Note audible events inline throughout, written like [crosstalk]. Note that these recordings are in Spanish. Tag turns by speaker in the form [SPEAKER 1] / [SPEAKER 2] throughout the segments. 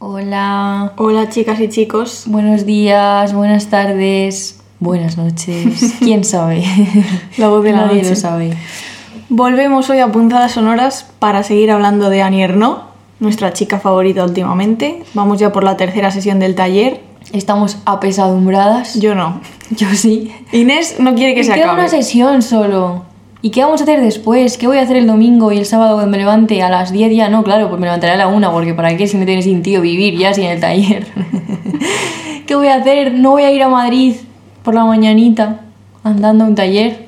[SPEAKER 1] Hola.
[SPEAKER 2] Hola chicas y chicos.
[SPEAKER 1] Buenos días, buenas tardes, buenas noches. [laughs] ¿Quién sabe?
[SPEAKER 2] La voz de la
[SPEAKER 1] Nadie
[SPEAKER 2] noche.
[SPEAKER 1] lo sabe.
[SPEAKER 2] Volvemos hoy a Punzadas Sonoras para seguir hablando de Annie Ernaux, nuestra chica favorita últimamente. Vamos ya por la tercera sesión del taller.
[SPEAKER 1] Estamos apesadumbradas.
[SPEAKER 2] Yo no.
[SPEAKER 1] Yo sí.
[SPEAKER 2] Inés no quiere que
[SPEAKER 1] Me
[SPEAKER 2] se
[SPEAKER 1] queda
[SPEAKER 2] acabe.
[SPEAKER 1] una sesión solo. ¿Y qué vamos a hacer después? ¿Qué voy a hacer el domingo y el sábado cuando me levante a las 10 ya? No, claro, pues me levantaré a la 1 porque para qué si no tiene sentido vivir ya sin el taller. [laughs] ¿Qué voy a hacer? No voy a ir a Madrid por la mañanita andando a un taller.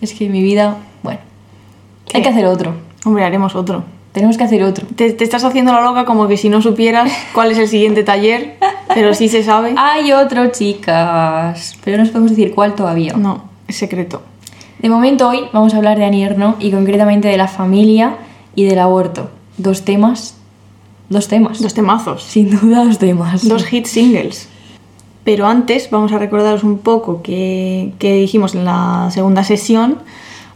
[SPEAKER 1] Es que mi vida, bueno, hay que hacer otro.
[SPEAKER 2] Hombre, haremos otro.
[SPEAKER 1] Tenemos que hacer otro.
[SPEAKER 2] Te, te estás haciendo la loca como que si no supieras cuál es el siguiente taller, pero sí se sabe. [laughs]
[SPEAKER 1] Hay otro, chicas. Pero no os podemos decir cuál todavía.
[SPEAKER 2] No, es secreto.
[SPEAKER 1] De momento hoy vamos a hablar de Annie Ernaux y concretamente de la familia y del aborto. Dos temas. Dos temas.
[SPEAKER 2] Dos temazos.
[SPEAKER 1] Sin duda dos temas.
[SPEAKER 2] Dos hit singles. Pero antes vamos a recordaros un poco que, que dijimos en la segunda sesión.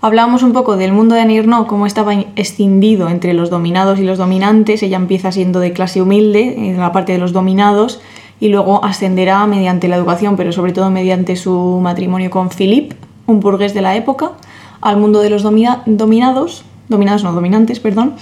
[SPEAKER 2] Hablábamos un poco del mundo de Annie Ernaux, cómo estaba escindido entre los dominados y los dominantes. Ella empieza siendo de clase humilde, en la parte de los dominados, y luego ascenderá mediante la educación, pero sobre todo mediante su matrimonio con Philippe, un burgués de la época, al mundo de los domina- dominados, dominados no, dominantes, perdón.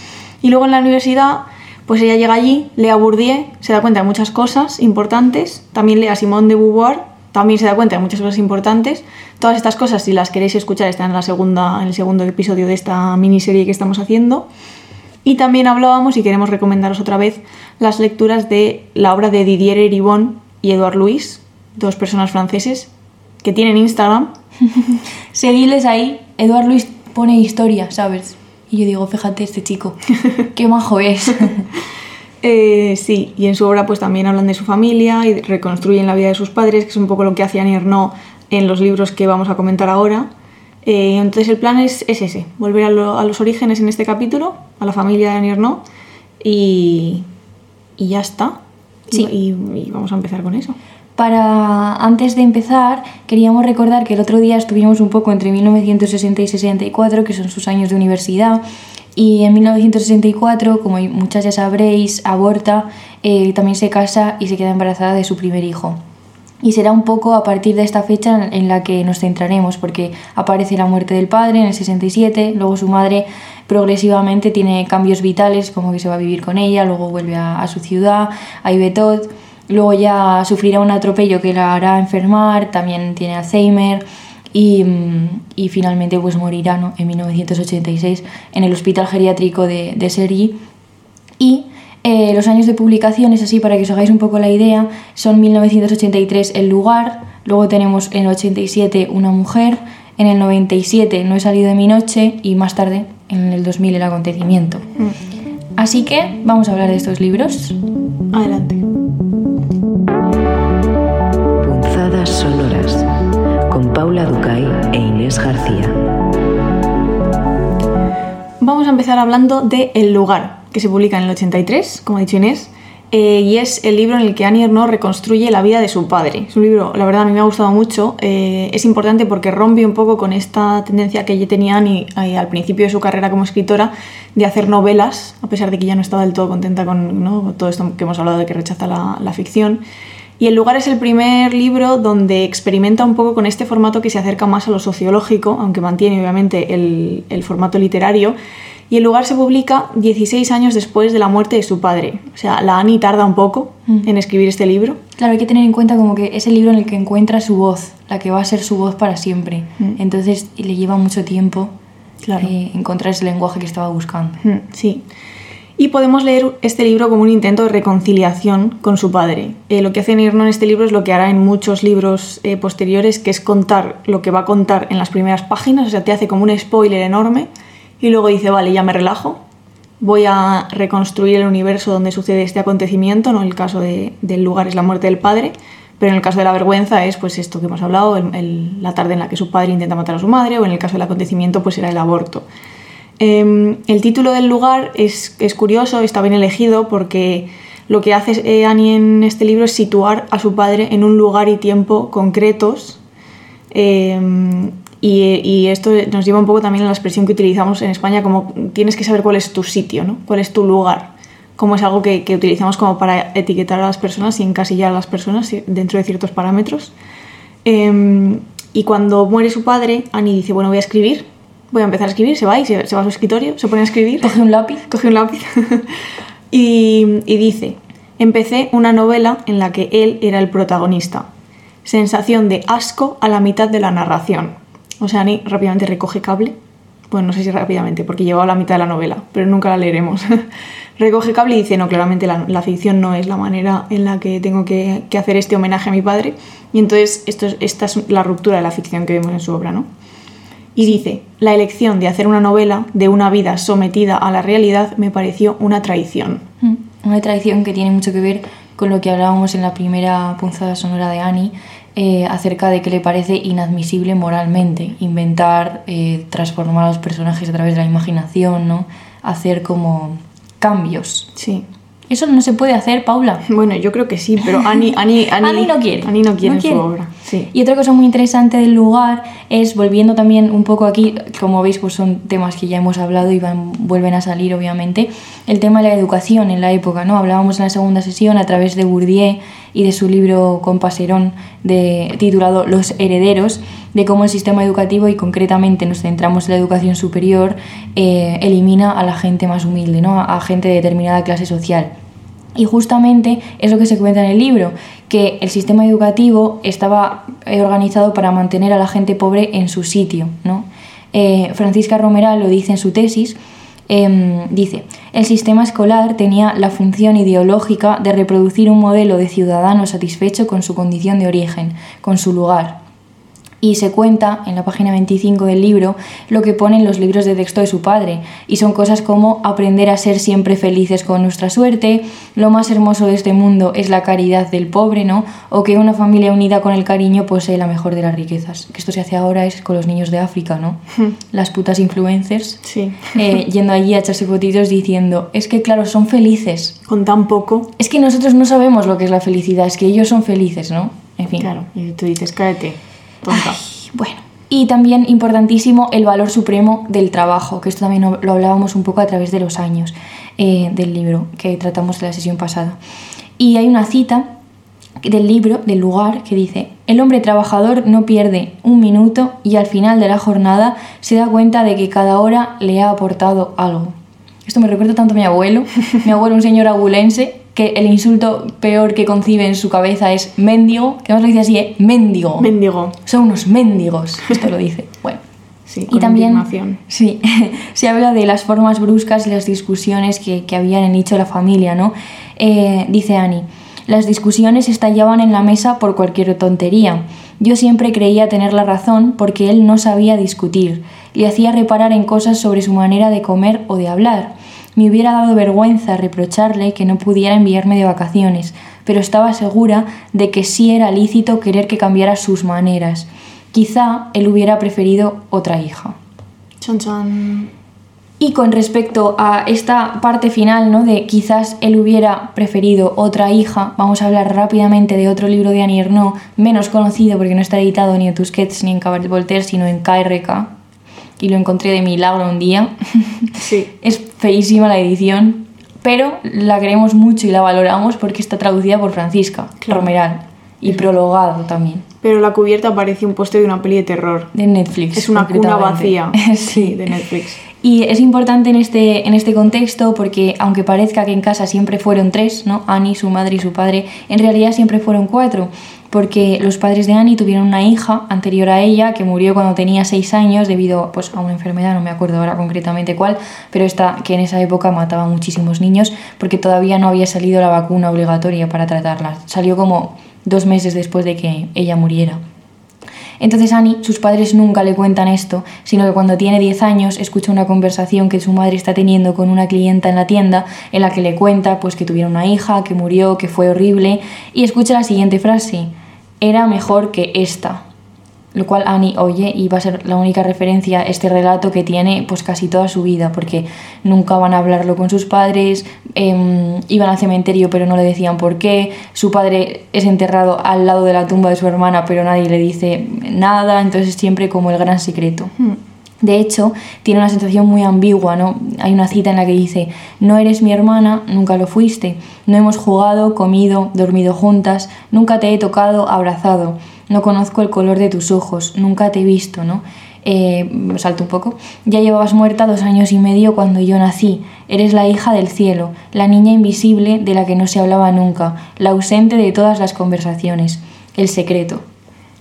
[SPEAKER 2] Y luego en la universidad, pues ella llega allí, lee a Bourdieu, se da cuenta de muchas cosas importantes, también lee a Simone de Beauvoir, también se da cuenta de muchas cosas importantes. Todas estas cosas, si las queréis escuchar, están en, la segunda, en el segundo episodio de esta miniserie que estamos haciendo. Y también hablábamos, y queremos recomendaros otra vez, las lecturas de la obra de Didier Eribon y Edouard Louis, dos personas franceses que tienen Instagram. [laughs]
[SPEAKER 1] Seguidles ahí. Eduard Luis pone historia, ¿sabes? Y yo digo, fíjate este chico. Qué majo es. [laughs]
[SPEAKER 2] Eh, sí, y en su obra pues también hablan de su familia y reconstruyen la vida de sus padres, que es un poco lo que hacía Annie Ernaux en los libros que vamos a comentar ahora. Eh, entonces el plan es, es ese, volver a, lo- a los orígenes en este capítulo, a la familia de Ernaux y, y ya está.
[SPEAKER 1] Sí.
[SPEAKER 2] Y, y vamos a empezar con eso.
[SPEAKER 1] Para antes de empezar, queríamos recordar que el otro día estuvimos un poco entre 1960 y 64, que son sus años de universidad, y en 1964, como muchas ya sabréis, aborta, eh, también se casa y se queda embarazada de su primer hijo. Y será un poco a partir de esta fecha en- la que nos centraremos, porque aparece la muerte del padre en el 67, luego su madre progresivamente tiene cambios vitales, como que se va a vivir con ella, luego vuelve a, a su ciudad, a Ivetot, luego ya sufrirá un atropello que la hará enfermar, también tiene Alzheimer y, mm, y finalmente pues morirá ¿no? en 1986 en el hospital geriátrico de, de Sergi. Y eh, los años de publicación, es así para que os hagáis un poco la idea, son 1983 El lugar, luego tenemos en el 87 Una mujer, en el 97 No he salido de mi noche y más tarde, en el 2000 El acontecimiento. Así que vamos a hablar de estos libros.
[SPEAKER 2] Adelante.
[SPEAKER 3] Con Paula Ducay e Inés García.
[SPEAKER 2] Vamos a empezar hablando de El lugar, que se publica en el 83, como ha dicho Inés, eh, y es el libro en el que Annie Ernaux reconstruye la vida de su padre. Es un libro, la verdad, a mí me ha gustado mucho. eh, es importante porque rompe un poco con esta tendencia que ya tenía eh, al principio de su carrera como escritora de hacer novelas, a pesar de que ya no estaba del todo contenta con todo esto que hemos hablado de que rechaza la ficción. Y El lugar es el primer libro donde experimenta un poco con este formato que se acerca más a lo sociológico, aunque mantiene obviamente el, el formato literario. Y El lugar se publica 16 años después de la muerte de su padre. O sea, la Annie tarda un poco en escribir este libro.
[SPEAKER 1] Claro, hay que tener en cuenta como que es el libro en el que encuentra su voz, la que va a ser su voz para siempre. Entonces le lleva mucho tiempo
[SPEAKER 2] Claro.
[SPEAKER 1] eh, encontrar ese lenguaje que estaba buscando.
[SPEAKER 2] Mm, Sí. Y podemos leer este libro como un intento de reconciliación con su padre. Eh, lo que hace Nirno en este libro es lo que hará en muchos libros eh, posteriores, que es contar lo que va a contar en las primeras páginas, o sea, te hace como un spoiler enorme y luego dice, vale, ya me relajo, voy a reconstruir el universo donde sucede este acontecimiento, no el caso de- del lugar es la muerte del padre, pero en el caso de la vergüenza es pues esto que hemos hablado, el- la tarde en la que su padre intenta matar a su madre, o en el caso del acontecimiento pues era el aborto. Eh, el título del lugar es, es curioso, está bien elegido porque lo que hace eh, Annie en este libro es situar a su padre en un lugar y tiempo concretos. eh, y, esto nos lleva un poco también a la expresión que utilizamos en España como tienes que saber cuál es tu sitio, ¿no? cuál es tu lugar. como es algo que, utilizamos como para etiquetar a las personas y encasillar a las personas dentro de ciertos parámetros. Em, y cuando muere su padre, Annie dice, bueno, voy a escribir, voy a empezar a escribir, se va y se, se va a su escritorio, se pone a escribir.
[SPEAKER 1] Coge un lápiz. [laughs]
[SPEAKER 2] Coge un lápiz. [laughs] y, y dice, empecé una novela en la que él era el protagonista. Sensación de asco a la mitad de la narración. O sea, Annie rápidamente recoge cable. Bueno, no sé si rápidamente, porque llevaba la mitad de la novela, pero nunca la leeremos. [laughs] recoge cable y dice, no, claramente la, la, ficción no es la manera en la que tengo que, que hacer este homenaje a mi padre. Y entonces esto es, esta es la ruptura de la ficción que vemos en su obra, ¿no? Y dice, la elección de hacer una novela de una vida sometida a la realidad me pareció una traición.
[SPEAKER 1] Una traición que tiene mucho que ver con lo que hablábamos en la primera punzada sonora de Annie, eh, acerca de que le parece inadmisible moralmente inventar, eh, transformar a los personajes a través de la imaginación, ¿no? hacer como cambios.
[SPEAKER 2] Sí.
[SPEAKER 1] Eso no se puede hacer, Paula. [laughs]
[SPEAKER 2] Bueno, yo creo que sí, pero Annie, Annie, [laughs] Annie,
[SPEAKER 1] Annie no quiere.
[SPEAKER 2] Annie no quiere
[SPEAKER 1] No
[SPEAKER 2] en
[SPEAKER 1] quiere.
[SPEAKER 2] su obra. Sí.
[SPEAKER 1] Y otra cosa muy interesante del lugar es, volviendo también un poco aquí, como veis, pues son temas que ya hemos hablado y van, vuelven a salir, obviamente, el tema de la educación en la época, ¿no? Hablábamos en la segunda sesión a través de Bourdieu y de su libro con Paserón de, titulado Los herederos, de cómo el sistema educativo, y concretamente nos centramos en la educación superior, eh, elimina a la gente más humilde, ¿no? A gente de determinada clase social. Y justamente es lo que se cuenta en el libro, que el sistema educativo estaba eh, organizado para mantener a la gente pobre en su sitio. ¿no? Eh, Francisca Romeral lo dice en su tesis, eh, dice, el sistema escolar tenía la función ideológica de reproducir un modelo de ciudadano satisfecho con su condición de origen, con su lugar, y se cuenta en la página 25 del libro lo que pone en los libros de texto de su padre. Y son cosas como aprender a ser siempre felices con nuestra suerte, lo más hermoso de este mundo es la caridad del pobre, ¿no? O que una familia unida con el cariño posee la mejor de las riquezas. Que esto se hace ahora es con los niños de África, ¿no? Las putas influencers.
[SPEAKER 2] Sí.
[SPEAKER 1] eh, [laughs] yendo allí a echarse fotitos diciendo, es que claro, son felices.
[SPEAKER 2] Con tan poco.
[SPEAKER 1] Es que nosotros no sabemos lo que es la felicidad, es que ellos son felices, ¿no? En fin.
[SPEAKER 2] Claro. Y tú dices, cállate,
[SPEAKER 1] bueno. Y también importantísimo el valor supremo del trabajo, que esto también lo hablábamos un poco a través de los años eh, del libro que tratamos en la sesión pasada. Y hay una cita del libro, del lugar, que dice, el hombre trabajador no pierde un minuto y al final de la jornada se da cuenta de que cada hora le ha aportado algo. Esto me recuerda tanto a mi abuelo, mi abuelo un señor agulense, que el insulto peor que concibe en su cabeza es mendigo, que además lo dice así, ¿eh? mendigo.
[SPEAKER 2] Mendigo.
[SPEAKER 1] Son unos mendigos, esto lo dice. [laughs] Bueno.
[SPEAKER 2] Sí,
[SPEAKER 1] y también [laughs] sí, se habla de las formas bruscas y las discusiones que, que había en el nicho de la familia, ¿no? Eh, dice Annie, las discusiones estallaban en la mesa por cualquier tontería. Yo siempre creía tener la razón porque él no sabía discutir. Le hacía reparar en cosas sobre su manera de comer o de hablar. Me hubiera dado vergüenza reprocharle que no pudiera enviarme de vacaciones, pero estaba segura de que sí era lícito querer que cambiara sus maneras. Quizá él hubiera preferido otra hija.
[SPEAKER 2] Chan chan.
[SPEAKER 1] Y con respecto a esta parte final, ¿no? De quizás él hubiera preferido otra hija, vamos a hablar rápidamente de otro libro de Annie Ernaux, menos conocido porque no está editado ni en Tusquets ni en Cabaret Voltaire, sino en KRK. Y lo encontré de milagro un día.
[SPEAKER 2] Sí. [laughs]
[SPEAKER 1] es feísima la edición, pero la queremos mucho y la valoramos porque está traducida por Francisca
[SPEAKER 2] Claro.
[SPEAKER 1] Romeral y prologado también,
[SPEAKER 2] Pero la cubierta parece un póster de una peli de terror.
[SPEAKER 1] de Netflix.
[SPEAKER 2] Es una cuna vacía. [laughs]
[SPEAKER 1] sí,
[SPEAKER 2] de Netflix.
[SPEAKER 1] Y es importante en este, en este contexto porque aunque parezca que en casa siempre fueron tres, ¿no? Annie, su madre y su padre, en realidad siempre fueron cuatro. Porque los padres de Annie tuvieron una hija anterior a ella que murió cuando tenía seis años debido pues, a una enfermedad, no me acuerdo ahora concretamente cuál, pero esta que en esa época mataba a muchísimos niños porque todavía no había salido la vacuna obligatoria para tratarlas. Salió como dos meses después de que ella muriera. Entonces Annie, sus padres nunca le cuentan esto, sino que cuando tiene 10 años escucha una conversación que su madre está teniendo con una clienta en la tienda en la que le cuenta pues que tuvieron una hija, que murió, que fue horrible y escucha la siguiente frase, era mejor que esta. Lo cual Annie oye y va a ser la única referencia a este relato que tiene pues casi toda su vida, porque nunca van a hablarlo con sus padres, em, iban al cementerio pero no le decían por qué, su padre es enterrado al lado de la tumba de su hermana pero nadie le dice nada, entonces es siempre como el gran secreto.
[SPEAKER 2] Hmm.
[SPEAKER 1] De hecho, tiene una sensación muy ambigua, ¿no? Hay una cita en la que dice, no eres mi hermana, nunca lo fuiste, no hemos jugado, comido, dormido juntas, nunca te he tocado, abrazado, no conozco el color de tus ojos, nunca te he visto, ¿no? Eh, salto un poco. Ya llevabas muerta dos años y medio cuando yo nací. Eres la hija del cielo, la niña invisible de la que no se hablaba nunca, la ausente de todas las conversaciones, el secreto.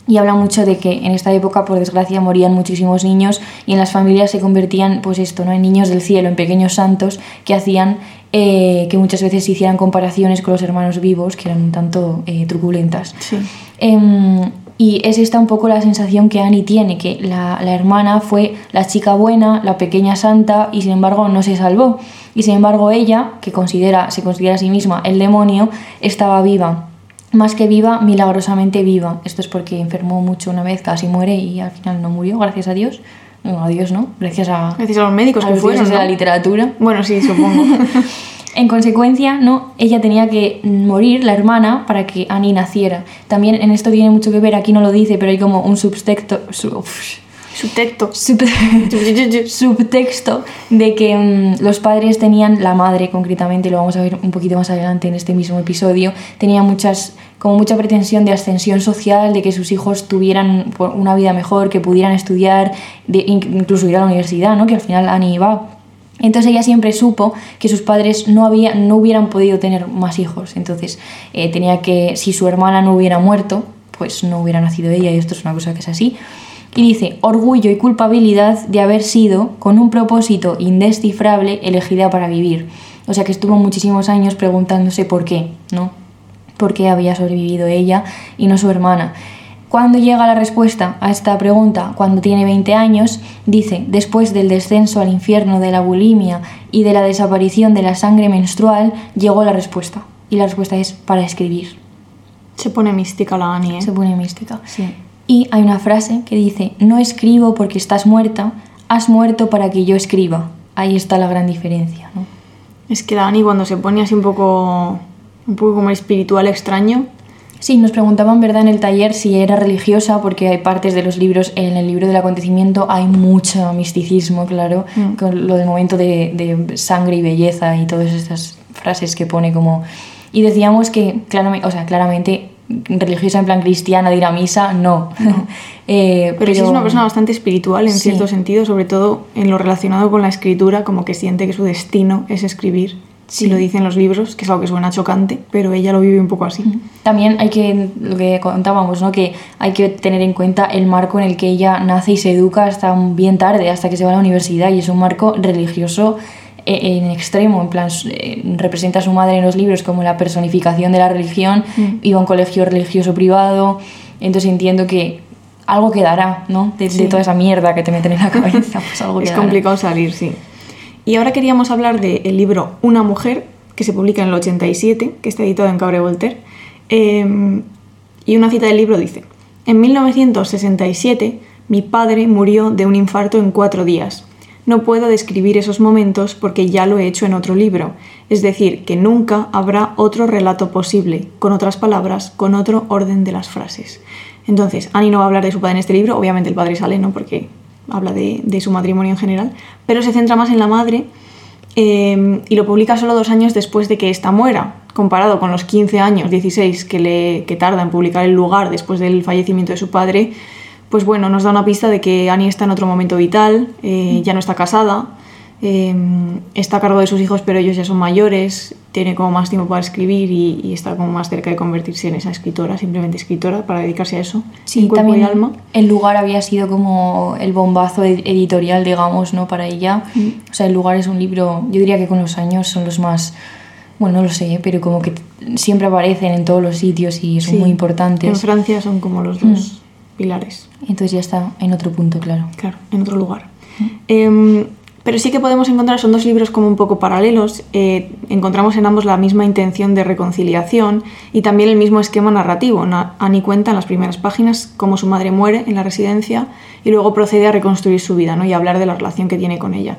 [SPEAKER 1] Y habla mucho de que en esta época, por desgracia, morían muchísimos niños y en las familias se convertían, pues esto, ¿no? En niños del cielo, en pequeños santos que hacían eh, que muchas veces se hicieran comparaciones con los hermanos vivos, que eran un tanto eh, truculentas.
[SPEAKER 2] Sí.
[SPEAKER 1] Em, y es esta un poco la sensación que Annie tiene, que la, la, hermana fue la chica buena, la pequeña santa, y sin embargo no se salvó. Y sin embargo ella, que considera, se considera a sí misma el demonio, estaba viva. Más que viva, milagrosamente viva. Esto es porque enfermó mucho una vez, casi muere y al final no murió, gracias a Dios. No, a Dios no, gracias a,
[SPEAKER 2] Gracias a los médicos
[SPEAKER 1] a
[SPEAKER 2] que
[SPEAKER 1] los
[SPEAKER 2] fueron.
[SPEAKER 1] de
[SPEAKER 2] ¿no?
[SPEAKER 1] la literatura.
[SPEAKER 2] Bueno, sí, supongo. [laughs]
[SPEAKER 1] En consecuencia, no, ella tenía que morir, la hermana, para que Annie naciera. También en esto tiene mucho que ver, aquí no lo dice, pero hay como un subtexto, su- uf,
[SPEAKER 2] Subtexto.
[SPEAKER 1] sub- [laughs] subtexto de que mm, los padres tenían, la madre concretamente, lo vamos a ver un poquito más adelante en este mismo episodio, tenía muchas, como mucha pretensión de ascensión social, de que sus hijos tuvieran una vida mejor, que pudieran estudiar, de, in- incluso ir a la universidad, ¿no? que al final Annie iba. Entonces ella siempre supo que sus padres no, había, no hubieran podido tener más hijos. Entonces eh, tenía que, si su hermana no hubiera muerto, pues no hubiera nacido ella y esto es una cosa que es así. Y dice, orgullo y culpabilidad de haber sido, con un propósito indescifrable, elegida para vivir. O sea que estuvo muchísimos años preguntándose por qué, ¿no? ¿Por qué había sobrevivido ella y no su hermana? Cuando llega la respuesta a esta pregunta, cuando tiene 20 años, dice, después del descenso al infierno de la bulimia y de la desaparición de la sangre menstrual, llegó la respuesta. Y la respuesta es para escribir.
[SPEAKER 2] Se pone mística la Annie, ¿eh?
[SPEAKER 1] Se pone mística.
[SPEAKER 2] Sí.
[SPEAKER 1] Y hay una frase que dice, no escribo porque estás muerta, has muerto para que yo escriba. Ahí está la gran diferencia, ¿no?
[SPEAKER 2] Es que la Annie cuando se pone así un poco, un poco como espiritual extraño,
[SPEAKER 1] Sí, nos preguntaban, ¿verdad?, en el taller si era religiosa, porque hay partes de los libros, en el libro del acontecimiento hay mucho misticismo, claro,
[SPEAKER 2] Mm.
[SPEAKER 1] con lo del momento de, de sangre y belleza y todas estas frases que pone como... Y decíamos que, claramente, o sea, claramente, religiosa en plan cristiana, de ir a misa, no. [laughs] Eh,
[SPEAKER 2] pero, sí es una persona bastante espiritual en
[SPEAKER 1] Sí.
[SPEAKER 2] cierto sentido, sobre todo en lo relacionado con la escritura, como que siente que su destino es escribir. Si lo dicen los libros, que es algo que suena chocante, pero ella lo vive un poco así.
[SPEAKER 1] También hay que, lo que contábamos, ¿no? que hay que tener en cuenta el marco en el que ella nace y se educa hasta bien tarde, hasta que se va a la universidad, y es un marco religioso eh, en extremo, en plan, eh, representa a su madre en los libros como la personificación de la religión,
[SPEAKER 2] Mm.
[SPEAKER 1] iba a un colegio religioso privado, entonces entiendo que algo quedará, ¿no? De, toda esa mierda que te meten en la cabeza, pues algo
[SPEAKER 2] Es
[SPEAKER 1] quedará.
[SPEAKER 2] complicado salir, sí. Y ahora queríamos hablar del libro Una mujer, que se publica en el 87, que está editado en Cabre Voltaire. Eh, y una cita del libro dice, en 1967 mi padre murió de un infarto en cuatro días. No puedo describir esos momentos porque ya lo he hecho en otro libro, es decir, que nunca habrá otro relato posible, con otras palabras, con otro orden de las frases. Entonces, Annie no va a hablar de su padre en este libro, obviamente el padre sale, ¿no? Porque habla de, de su matrimonio en general, pero se centra más en la madre eh, y lo publica solo dos años después de que ésta muera, comparado con los 15 años, 16 que, le, que tarda en publicar el lugar después del fallecimiento de su padre, pues bueno, nos da una pista de que Annie está en otro momento vital, eh, ya no está casada, eh, está a cargo de sus hijos, pero ellos ya son mayores, tiene como más tiempo para escribir y, y está como más cerca de convertirse en esa escritora, simplemente escritora, para dedicarse a eso,
[SPEAKER 1] Sí,
[SPEAKER 2] en
[SPEAKER 1] también
[SPEAKER 2] y alma.
[SPEAKER 1] el lugar había sido como el bombazo ed- editorial, digamos, ¿no? Para ella.
[SPEAKER 2] Mm.
[SPEAKER 1] O sea, el lugar es un libro, yo diría que con los años son los más, bueno, no lo sé, pero como que siempre aparecen en todos los sitios y son
[SPEAKER 2] Sí,
[SPEAKER 1] muy
[SPEAKER 2] En
[SPEAKER 1] importantes.
[SPEAKER 2] Francia son como los dos pilares.
[SPEAKER 1] Entonces ya está en otro punto, claro.
[SPEAKER 2] Claro, en otro lugar. Em, pero sí que podemos encontrar, son dos libros como un poco paralelos, eh, encontramos en ambos la misma intención de reconciliación y también el mismo esquema narrativo. Na- Annie cuenta en las primeras páginas cómo su madre muere en la residencia y luego procede a reconstruir su vida ¿no? y a hablar de la relación que tiene con ella.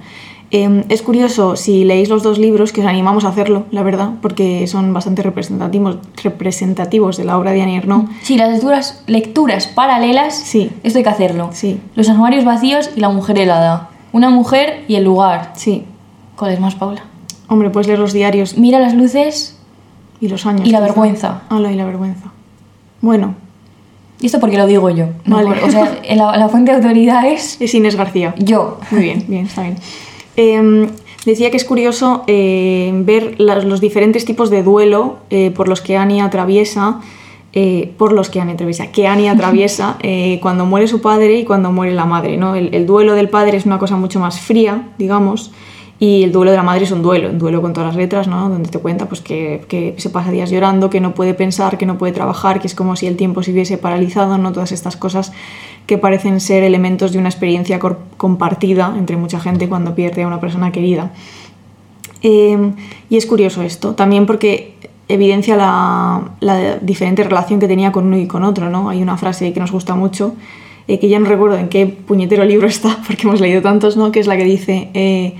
[SPEAKER 2] Eh, es curioso, si leéis los dos libros, que os animamos a hacerlo, la verdad, porque son bastante representativos, representativos de la obra de Annie Ernaux.
[SPEAKER 1] Sí, las lecturas, lecturas paralelas,
[SPEAKER 2] Sí.
[SPEAKER 1] esto hay que hacerlo.
[SPEAKER 2] Sí.
[SPEAKER 1] Los armarios vacíos y la mujer helada. Una mujer y el lugar.
[SPEAKER 2] Sí.
[SPEAKER 1] ¿Cuál es más, Paula?
[SPEAKER 2] Hombre, puedes leer los diarios
[SPEAKER 1] Mira las luces
[SPEAKER 2] y los años.
[SPEAKER 1] y la
[SPEAKER 2] quizá.
[SPEAKER 1] vergüenza.
[SPEAKER 2] Ah, y la vergüenza. Bueno,
[SPEAKER 1] Y esto porque lo digo yo. no
[SPEAKER 2] Vale.
[SPEAKER 1] por- o sea, [laughs] la, la fuente de autoridad es
[SPEAKER 2] es Inés García.
[SPEAKER 1] yo.
[SPEAKER 2] Muy bien, bien, está bien. Eh, decía que es curioso eh, ver las- los diferentes tipos de duelo eh, por los que Annie atraviesa, eh, por los que Annie atraviesa, que Annie atraviesa [laughs] eh, cuando muere su padre y cuando muere la madre. ¿no? El, el duelo del padre es una cosa mucho más fría, digamos, y el duelo de la madre es un duelo, un duelo con todas las letras, ¿no? donde te cuenta pues, que, que se pasa días llorando, que no puede pensar, que no puede trabajar, que es como si el tiempo se hubiese paralizado, ¿no? todas estas cosas que parecen ser elementos de una experiencia compartida entre mucha gente cuando pierde a una persona querida. Eh, y es curioso esto, también porque evidencia la, la diferente relación que tenía con uno y con otro, ¿no? Hay una frase que nos gusta mucho, eh, que ya no recuerdo en qué puñetero libro está, [laughs] porque hemos leído tantos, ¿no? Que es la que dice, eh,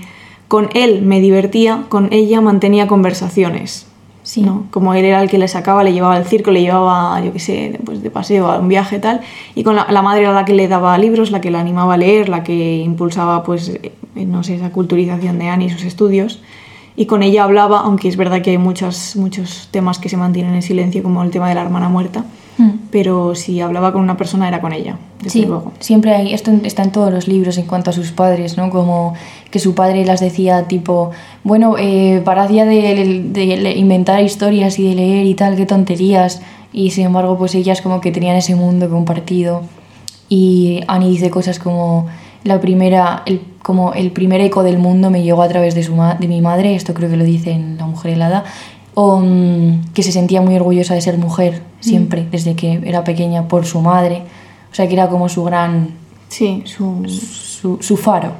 [SPEAKER 2] con él me divertía, con ella mantenía conversaciones.
[SPEAKER 1] Sí.
[SPEAKER 2] ¿no? Como él era el que le sacaba, le llevaba al circo, le llevaba, yo qué sé, pues de paseo a un viaje tal, y con la, la madre era la que le daba libros, la que la animaba a leer, la que impulsaba, pues, eh, no sé, esa culturización de Annie y sus estudios. Y con ella hablaba, aunque es verdad que hay muchos, muchos temas que se mantienen en silencio, como el tema de la hermana muerta,
[SPEAKER 1] Mm.
[SPEAKER 2] pero si hablaba con una persona era con ella, desde
[SPEAKER 1] Sí,
[SPEAKER 2] luego.
[SPEAKER 1] siempre hay, esto está en todos los libros en cuanto a sus padres, ¿no? Como que su padre las decía tipo, bueno, eh, parad ya de, de le- inventar historias y de leer y tal, qué tonterías. Y sin embargo, pues ellas como que tenían ese mundo compartido. Y Annie dice cosas como, la primera, el, como el primer eco del mundo me llegó a través de, su ma- de mi madre, esto creo que lo dice en La mujer helada, o mm, que se sentía muy orgullosa de ser mujer siempre, desde que era pequeña, por su madre. O sea, que era como su gran,
[SPEAKER 2] Sí, su...
[SPEAKER 1] su, su faro.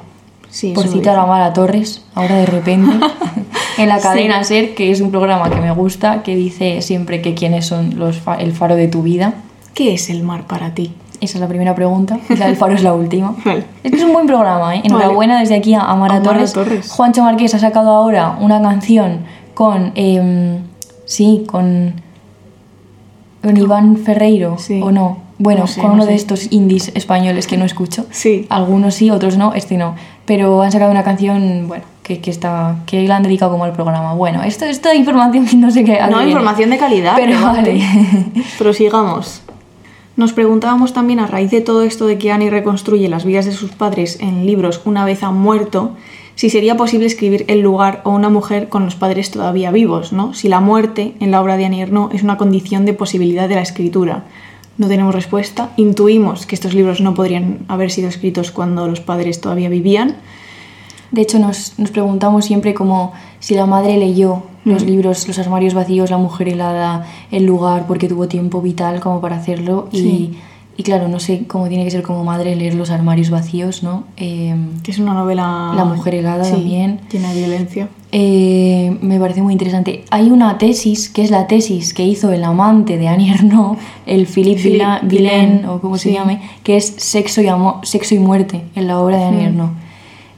[SPEAKER 2] Sí,
[SPEAKER 1] por citar a. Mara Torres, ahora de repente, [laughs] en la
[SPEAKER 2] Sí.
[SPEAKER 1] cadena SER, que es un programa que me gusta, que dice siempre que quiénes son los fa- el faro de tu vida.
[SPEAKER 2] ¿Qué es el mar para ti?
[SPEAKER 1] Esa es la primera pregunta, y la del faro es la última. [laughs]
[SPEAKER 2] Vale.
[SPEAKER 1] Es que es un buen programa, ¿eh? Enhorabuena desde aquí a, a Mara,
[SPEAKER 2] A Mara
[SPEAKER 1] Torres.
[SPEAKER 2] Torres.
[SPEAKER 1] Juancho Marqués ha sacado ahora una canción con. em, sí, con. con Iván Ferreiro,
[SPEAKER 2] Sí.
[SPEAKER 1] o no. Bueno,
[SPEAKER 2] No sé,
[SPEAKER 1] con
[SPEAKER 2] no
[SPEAKER 1] uno
[SPEAKER 2] sé.
[SPEAKER 1] de estos indies españoles que no escucho.
[SPEAKER 2] Sí.
[SPEAKER 1] Algunos sí, otros no, este no. Pero han sacado una canción, bueno, que, que está. que la han dedicado como al programa. Bueno, esto, esta información [laughs] no sé qué.
[SPEAKER 2] No,
[SPEAKER 1] viene.
[SPEAKER 2] información de calidad.
[SPEAKER 1] Pero
[SPEAKER 2] relevante.
[SPEAKER 1] vale. [laughs]
[SPEAKER 2] Prosigamos. Nos preguntábamos también a raíz de todo esto de que Annie reconstruye las vidas de sus padres en libros una vez han muerto, si sería posible escribir el lugar o una mujer con los padres todavía vivos, ¿no? Si la muerte en la obra de Annie Ernaux es una condición de posibilidad de la escritura. No tenemos respuesta. Intuimos que estos libros no podrían haber sido escritos cuando los padres todavía vivían.
[SPEAKER 1] De hecho, nos, nos preguntamos siempre como si la madre leyó los libros, los armarios vacíos, la mujer helada, el lugar, porque tuvo tiempo vital como para hacerlo. Y,
[SPEAKER 2] Sí.
[SPEAKER 1] y claro, no sé cómo tiene que ser como madre leer los armarios vacíos, ¿no? Eh,
[SPEAKER 2] Que es una novela...
[SPEAKER 1] La mujer helada
[SPEAKER 2] sí,
[SPEAKER 1] también.
[SPEAKER 2] De violencia.
[SPEAKER 1] eh, me parece muy interesante. Hay una tesis, que es la tesis que hizo el amante de Annie Ernaux, el Philippe
[SPEAKER 2] Philippe
[SPEAKER 1] Villa-
[SPEAKER 2] Villain,
[SPEAKER 1] Villain, o como se
[SPEAKER 2] sí.
[SPEAKER 1] llame, que es sexo y, amo- sexo y muerte en la obra de Annie. Ernaux.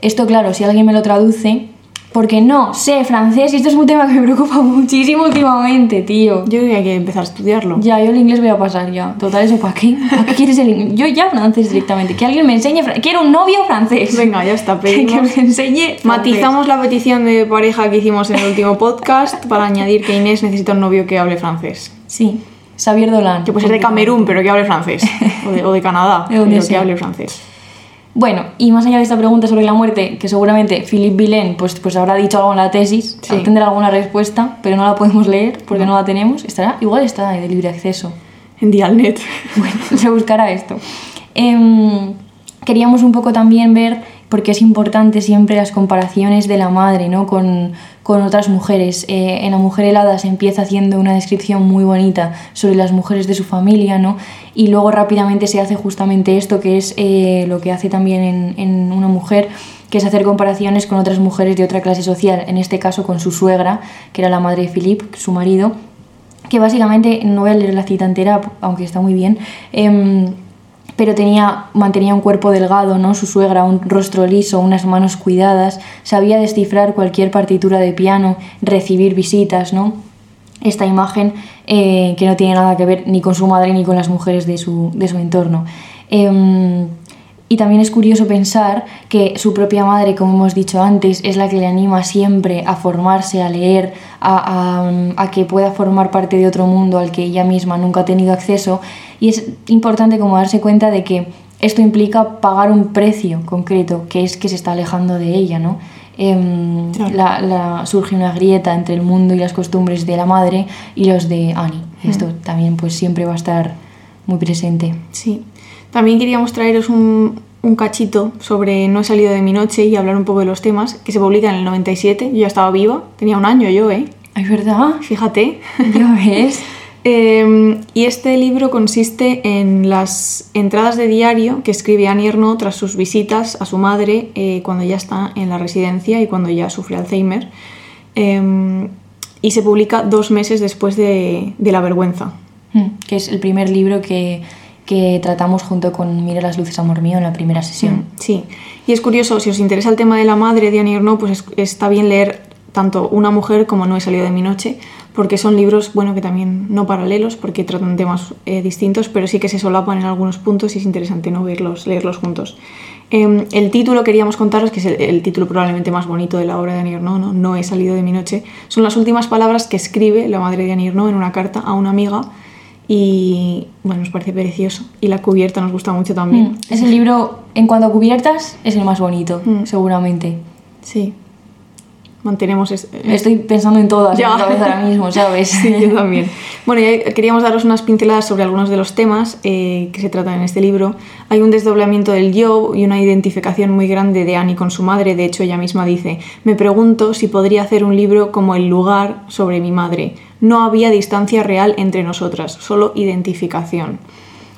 [SPEAKER 1] Esto, claro, si alguien me lo traduce, porque no sé francés y esto es un tema que me preocupa [laughs] muchísimo últimamente, tío.
[SPEAKER 2] Yo creo que hay que empezar a estudiarlo.
[SPEAKER 1] Ya, yo el inglés voy a pasar ya. Total, ¿eso para qué? ¿Para qué quieres el inglés? Yo ya francés directamente. Que alguien me enseñe. Quiero un novio francés.
[SPEAKER 2] Venga, ya está,
[SPEAKER 1] Que, [laughs] que
[SPEAKER 2] pedimos.
[SPEAKER 1] me enseñe francés.
[SPEAKER 2] Matizamos la petición de pareja que hicimos en el último podcast para añadir que Inés necesita un novio que hable francés.
[SPEAKER 1] Sí, Xavier Dolan.
[SPEAKER 2] Que puede ser de Camerún, pero que hable francés. O de, o de Canadá, [laughs] pero que hable francés.
[SPEAKER 1] Bueno, y más allá de esta pregunta sobre la muerte, que seguramente Philippe Villain pues, pues habrá dicho algo en la tesis,
[SPEAKER 2] Sí.
[SPEAKER 1] tendrá alguna respuesta, pero no la podemos leer porque no, la tenemos. Estará, igual está de libre acceso.
[SPEAKER 2] En Dialnet. [laughs]
[SPEAKER 1] Bueno, se buscará esto. Em, queríamos un poco también ver, porque es importante siempre las comparaciones de la madre ¿no? con, con otras mujeres. Eh, en La Mujer Helada se empieza haciendo una descripción muy bonita sobre las mujeres de su familia, ¿no? y luego rápidamente se hace justamente esto, que es eh, lo que hace también en, en Una Mujer, que es hacer comparaciones con otras mujeres de otra clase social, en este caso con su suegra, que era la madre de Philippe, su marido, que básicamente, no voy a leer la cita entera, aunque está muy bien, em, pero tenía, mantenía un cuerpo delgado, ¿no? Su suegra, un rostro liso, unas manos cuidadas, sabía descifrar cualquier partitura de piano, recibir visitas, ¿no? Esta imagen eh, que no tiene nada que ver ni con su madre ni con las mujeres de su, de su entorno. Em, y también es curioso pensar que su propia madre, como hemos dicho antes, es la que le anima siempre a formarse, a leer, a, que pueda formar parte de otro mundo al que ella misma nunca ha tenido acceso. Y es importante como darse cuenta de que esto implica pagar un precio concreto, que es que se está alejando de ella, ¿no? Em, surge una grieta entre el mundo y las costumbres de la madre y los de Annie. Esto también pues siempre va a estar muy presente.
[SPEAKER 2] Sí. También queríamos traeros un, un cachito sobre No he salido de mi noche y hablar un poco de los temas, que se publica en el 97. Yo ya estaba viva, tenía un año yo, ¿eh?
[SPEAKER 1] ¿Es verdad?
[SPEAKER 2] Fíjate.
[SPEAKER 1] Ya ves. [laughs]
[SPEAKER 2] Em, y este libro consiste en las entradas de diario que escribe Annie Ernaux tras sus visitas a su madre eh, cuando ya está en la residencia y cuando ya sufre Alzheimer. Em, y se publica dos meses después de, de La Vergüenza.
[SPEAKER 1] Mm, que es el primer libro que que tratamos junto con Mira las luces, amor mío, en la primera sesión. Mm,
[SPEAKER 2] sí, y es curioso, si os interesa el tema de la madre de Annie pues está bien leer tanto Una mujer como No he salido de mi noche, porque son libros, bueno, que también no paralelos, porque tratan temas eh, distintos, pero sí que se solapan en algunos puntos y es interesante ¿no? Verlos, leerlos juntos. Em, el título queríamos contaros, que es el, título probablemente más bonito de la obra de Annie ¿no? no he salido de mi noche, son las últimas palabras que escribe la madre de Annie en una carta a una amiga y bueno, nos parece precioso. Y la cubierta nos gusta mucho también.
[SPEAKER 1] Mm, es el libro, en cuanto a cubiertas, es el más bonito, mm. seguramente.
[SPEAKER 2] Sí. Mantenemos.
[SPEAKER 1] Estoy pensando en todas ya. en ahora mismo, ¿sabes? [laughs]
[SPEAKER 2] sí, yo [laughs] también. Bueno, ya queríamos daros unas pinceladas sobre algunos de los temas eh, que se tratan en este libro. Hay un desdoblamiento del yo y una identificación muy grande de Annie con su madre. De hecho, ella misma dice: Me pregunto si podría hacer un libro como El lugar sobre mi madre no había distancia real entre nosotras, solo identificación,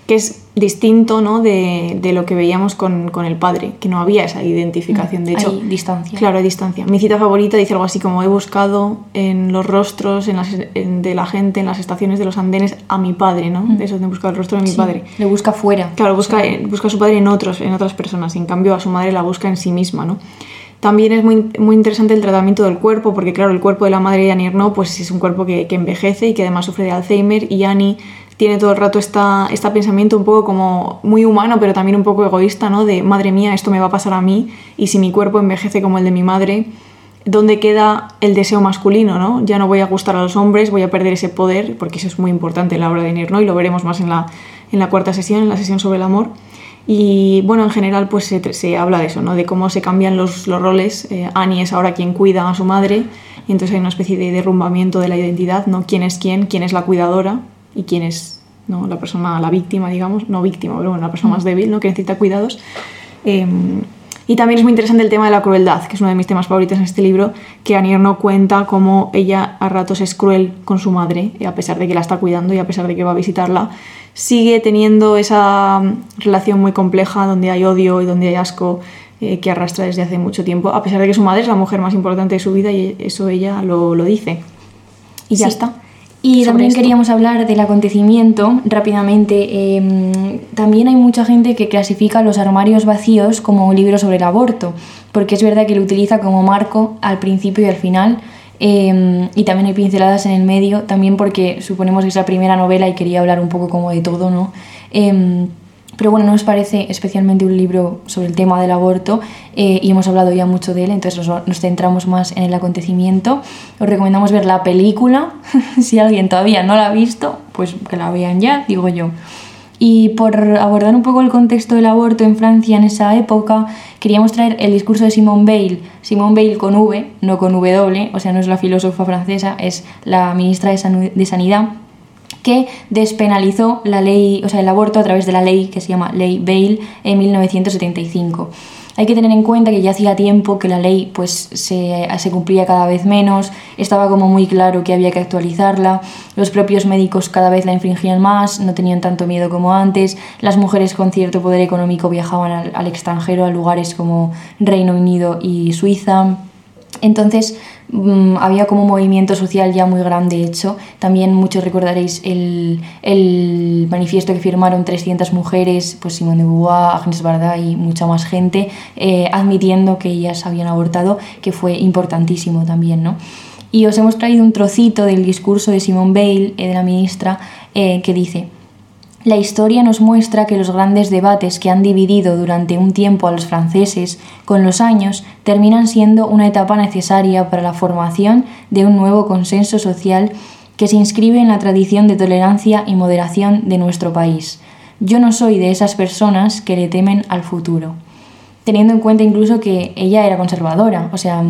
[SPEAKER 2] que es distinto ¿no? de, lo que veíamos con, el padre, que no había esa identificación. De mm, hecho,
[SPEAKER 1] hay distancia.
[SPEAKER 2] Claro, hay distancia. Mi cita favorita dice algo así como he buscado en los rostros en de la gente, en las estaciones de los andenes, a mi padre, ¿no? Mm. Eso de buscar el rostro de mi padre.
[SPEAKER 1] Le busca fuera.
[SPEAKER 2] Claro, busca, busca a su padre en, otros, en otras personas, en cambio a su madre la busca en sí misma, ¿no? También es muy, muy interesante el tratamiento del cuerpo, porque claro, el cuerpo de la madre de Annie no pues es un cuerpo que, envejece y que además sufre de Alzheimer y Annie tiene todo el rato este pensamiento un poco como muy humano, pero también un poco egoísta, ¿no? De madre mía, esto me va a pasar a mí y si mi cuerpo envejece como el de mi madre, ¿dónde queda el deseo masculino, ¿no? Ya no voy a gustar a los hombres, voy a perder ese poder, porque eso es muy importante en la obra de Annie y lo veremos más en la, en la cuarta sesión, en la sesión sobre el amor. Y bueno, en general pues se, se habla de eso, ¿no? de cómo se cambian los, los roles. Eh, Annie es ahora quien cuida a su madre y entonces hay una especie de derrumbamiento de la identidad, ¿no? ¿Quién es quién? ¿Quién es la cuidadora? ¿Y quién es ¿no? la persona, la víctima, digamos? No víctima, pero bueno, la persona más débil, ¿no? Que necesita cuidados. Em, y también es muy interesante el tema de la crueldad, que es uno de mis temas favoritos en este libro, que Annie no cuenta cómo ella a ratos es cruel con su madre, a pesar de que la está cuidando y a pesar de que va a visitarla sigue teniendo esa mm, relación muy compleja donde hay odio y donde hay asco eh, que arrastra desde hace mucho tiempo, a pesar de que su madre es la mujer más importante de su vida y eso ella lo, lo dice. Y ya está.
[SPEAKER 1] Y también queríamos hablar del acontecimiento rápidamente. Em, también hay mucha gente que clasifica los armarios vacíos como un libro sobre el aborto, porque es verdad que lo utiliza como marco al principio y al final, Em, y también hay pinceladas en el medio, también porque suponemos que es la primera novela y quería hablar un poco como de todo, ¿no? Em, pero bueno, no nos parece especialmente un libro sobre el tema del aborto eh, y hemos hablado ya mucho de él, entonces nos, nos, centramos más en el acontecimiento. Os recomendamos ver la película, [laughs] si alguien todavía no la ha visto, pues que la vean ya, digo yo. Y por abordar un poco el contexto del aborto en Francia en esa época, queríamos traer el discurso de Simone Weil, Simone Weil con V, no con W, o sea, no es la filósofa francesa, es la ministra de Sanidad, que despenalizó la ley, o sea, el aborto a través de la ley que se llama Ley Bail en 1975. Hay que tener en cuenta que ya hacía tiempo que la ley pues, se, cumplía cada vez menos, estaba como muy claro que había que actualizarla, los propios médicos cada vez la infringían más, no tenían tanto miedo como antes, las mujeres con cierto poder económico viajaban al, al extranjero, a lugares como Reino Unido y Suiza. Entonces mm, había como un movimiento social ya muy grande hecho. También muchos recordaréis el, el manifiesto que firmaron 300 mujeres, pues Simone de Beauvoir, Agnes Varda y mucha más gente, eh, admitiendo que ellas habían abortado, que fue importantísimo también, ¿no? Y os hemos traído un trocito del discurso de Simone Veil, eh, de la ministra, eh, que dice... La historia nos muestra que los grandes debates que han dividido durante un tiempo a los franceses, con los años, terminan siendo una etapa necesaria para la formación de un nuevo consenso social que se inscribe en la tradición de tolerancia y moderación de nuestro país. Yo no soy de esas personas que le temen al futuro. Teniendo en cuenta incluso que ella era conservadora, o sea,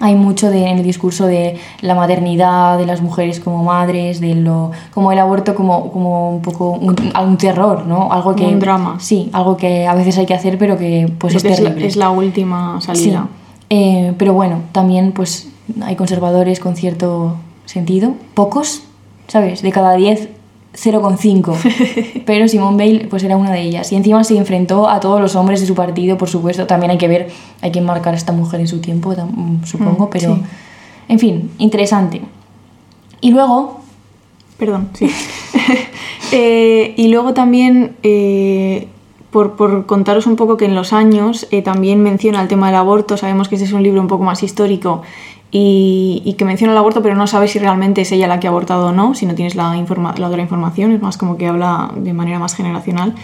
[SPEAKER 1] hay mucho de, en el discurso de la maternidad, de las mujeres como madres, de lo, como el aborto como, como un poco un, un terror, ¿no? Algo que,
[SPEAKER 2] un drama.
[SPEAKER 1] Sí, algo que a veces hay que hacer, pero que pues es
[SPEAKER 2] es, la, es la última
[SPEAKER 1] Sí.
[SPEAKER 2] salida.
[SPEAKER 1] Eh, pero bueno, también pues hay conservadores con cierto sentido. Pocos, ¿sabes? De cada 10, 0,5. [laughs] pero Simone Veil pues era una de ellas. Y encima se enfrentó a todos los hombres de su partido, por supuesto. También hay que ver, hay que marcar a esta mujer en su tiempo, mm, supongo,
[SPEAKER 2] Mm,
[SPEAKER 1] pero...
[SPEAKER 2] sí.
[SPEAKER 1] En fin, interesante. Y luego,
[SPEAKER 2] Perdón, sí. [laughs] [laughs] Eh, y luego también, eh, por, por contaros un poco que en los años eh, también menciona el tema del aborto, sabemos que este es un libro un poco más histórico y, que menciona el aborto, pero no sabes si realmente es ella la que ha abortado o no, si no tienes la otra información, es más como que habla de manera más generacional.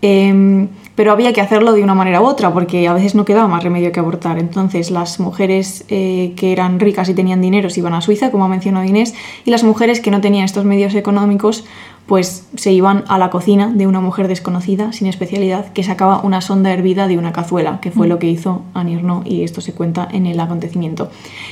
[SPEAKER 2] Em, pero había que hacerlo de una manera u otra, porque a veces no quedaba más remedio que abortar. Entonces, las mujeres eh, que eran ricas y tenían dinero se iban a Suiza, como ha mencionado Inés, y las mujeres que no tenían estos medios económicos, pues se iban a la cocina de una mujer desconocida, sin especialidad, que sacaba una sonda hervida de una cazuela, que fue lo que hizo Ernaux, y esto se cuenta en el acontecimiento.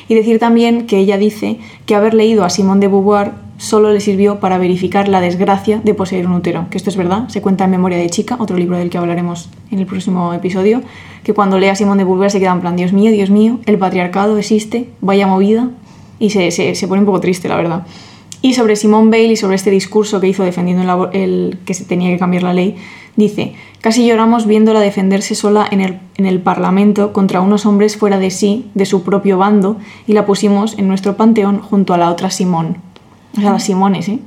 [SPEAKER 2] Y decir también que ella dice que haber leído a Simone de Beauvoir solo le sirvió para verificar la desgracia de poseer un útero, que esto es verdad, se cuenta en Memoria de chica, otro libro del que hablaremos en el próximo episodio, que cuando lee a Simone de Beauvoir se queda en plan, Dios mío, Dios mío, el patriarcado existe, vaya movida, y se, se, se pone un poco triste, la verdad. Y sobre Simone Veil y sobre este discurso que hizo defendiendo el, el que se tenía que cambiar la ley, dice, casi lloramos viéndola defenderse sola en el, en el Parlamento contra unos hombres fuera de sí, de su propio bando, y la pusimos en nuestro panteón junto a la otra Simón. O sea, las Simones, ¿eh?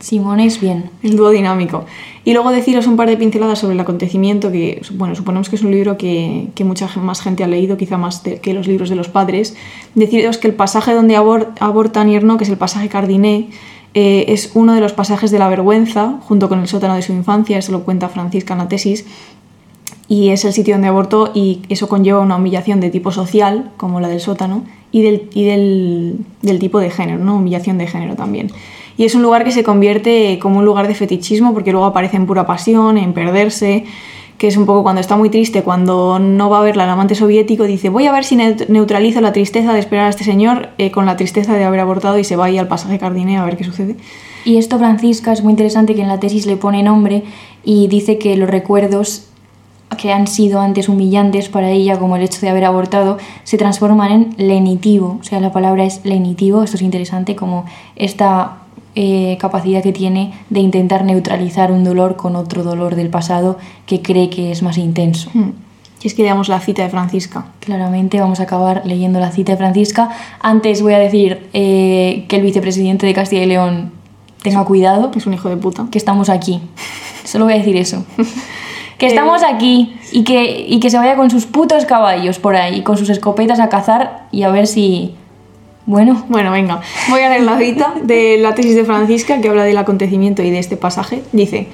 [SPEAKER 1] Simone es bien. [laughs]
[SPEAKER 2] El dúo dinámico. Y luego deciros un par de pinceladas sobre el acontecimiento, que bueno, suponemos que es un libro que, que mucha más gente ha leído, quizá más que los libros de los padres. Deciros que el pasaje donde abor, aborta Nierno, que es el pasaje Cardiné, eh, es uno de los pasajes de la vergüenza, junto con el sótano de su infancia, eso lo cuenta Francisca en la tesis, y es el sitio donde abortó y eso conlleva una humillación de tipo social, como la del sótano, y del, y del, del tipo de género, ¿no? humillación de género también. Y es un lugar que se convierte como un lugar de fetichismo porque luego aparece en pura pasión, en perderse, que es un poco cuando está muy triste, cuando no va a verla el amante soviético, dice voy a ver si neut- neutralizo la tristeza de esperar a este señor eh, con la tristeza de haber abortado y se va ahí al pasaje Cardiné a ver qué sucede.
[SPEAKER 1] Y esto, Francisca, es muy interesante que en la tesis le pone nombre y dice que los recuerdos que han sido antes humillantes para ella, como el hecho de haber abortado, se transforman en lenitivo. O sea, la palabra es lenitivo. Esto es interesante, como esta eh, capacidad que tiene de intentar neutralizar un dolor con otro dolor del pasado que cree que es más intenso.
[SPEAKER 2] Hmm. Y es que leamos la cita de Francisca.
[SPEAKER 1] Claramente vamos a acabar leyendo la cita de Francisca. Antes voy a decir eh, que el vicepresidente de Castilla y León tenga cuidado,
[SPEAKER 2] Es un hijo de puta.
[SPEAKER 1] que estamos aquí. [laughs] Solo voy a decir eso. Que estamos aquí y que, y que se vaya con sus putos caballos por ahí, con sus escopetas a cazar y a ver si... Bueno,
[SPEAKER 2] Bueno, venga, voy a leer la cita de la tesis de Francisca que habla del acontecimiento y de este pasaje. Dice,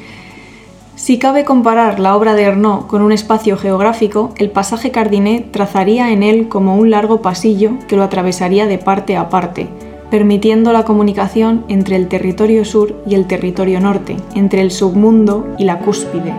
[SPEAKER 2] si cabe comparar la obra de Ernaud con un espacio geográfico, el pasaje Cardiné trazaría en él como un largo pasillo que lo atravesaría de parte a parte, permitiendo la comunicación entre el territorio sur y el territorio norte, entre el submundo y la cúspide,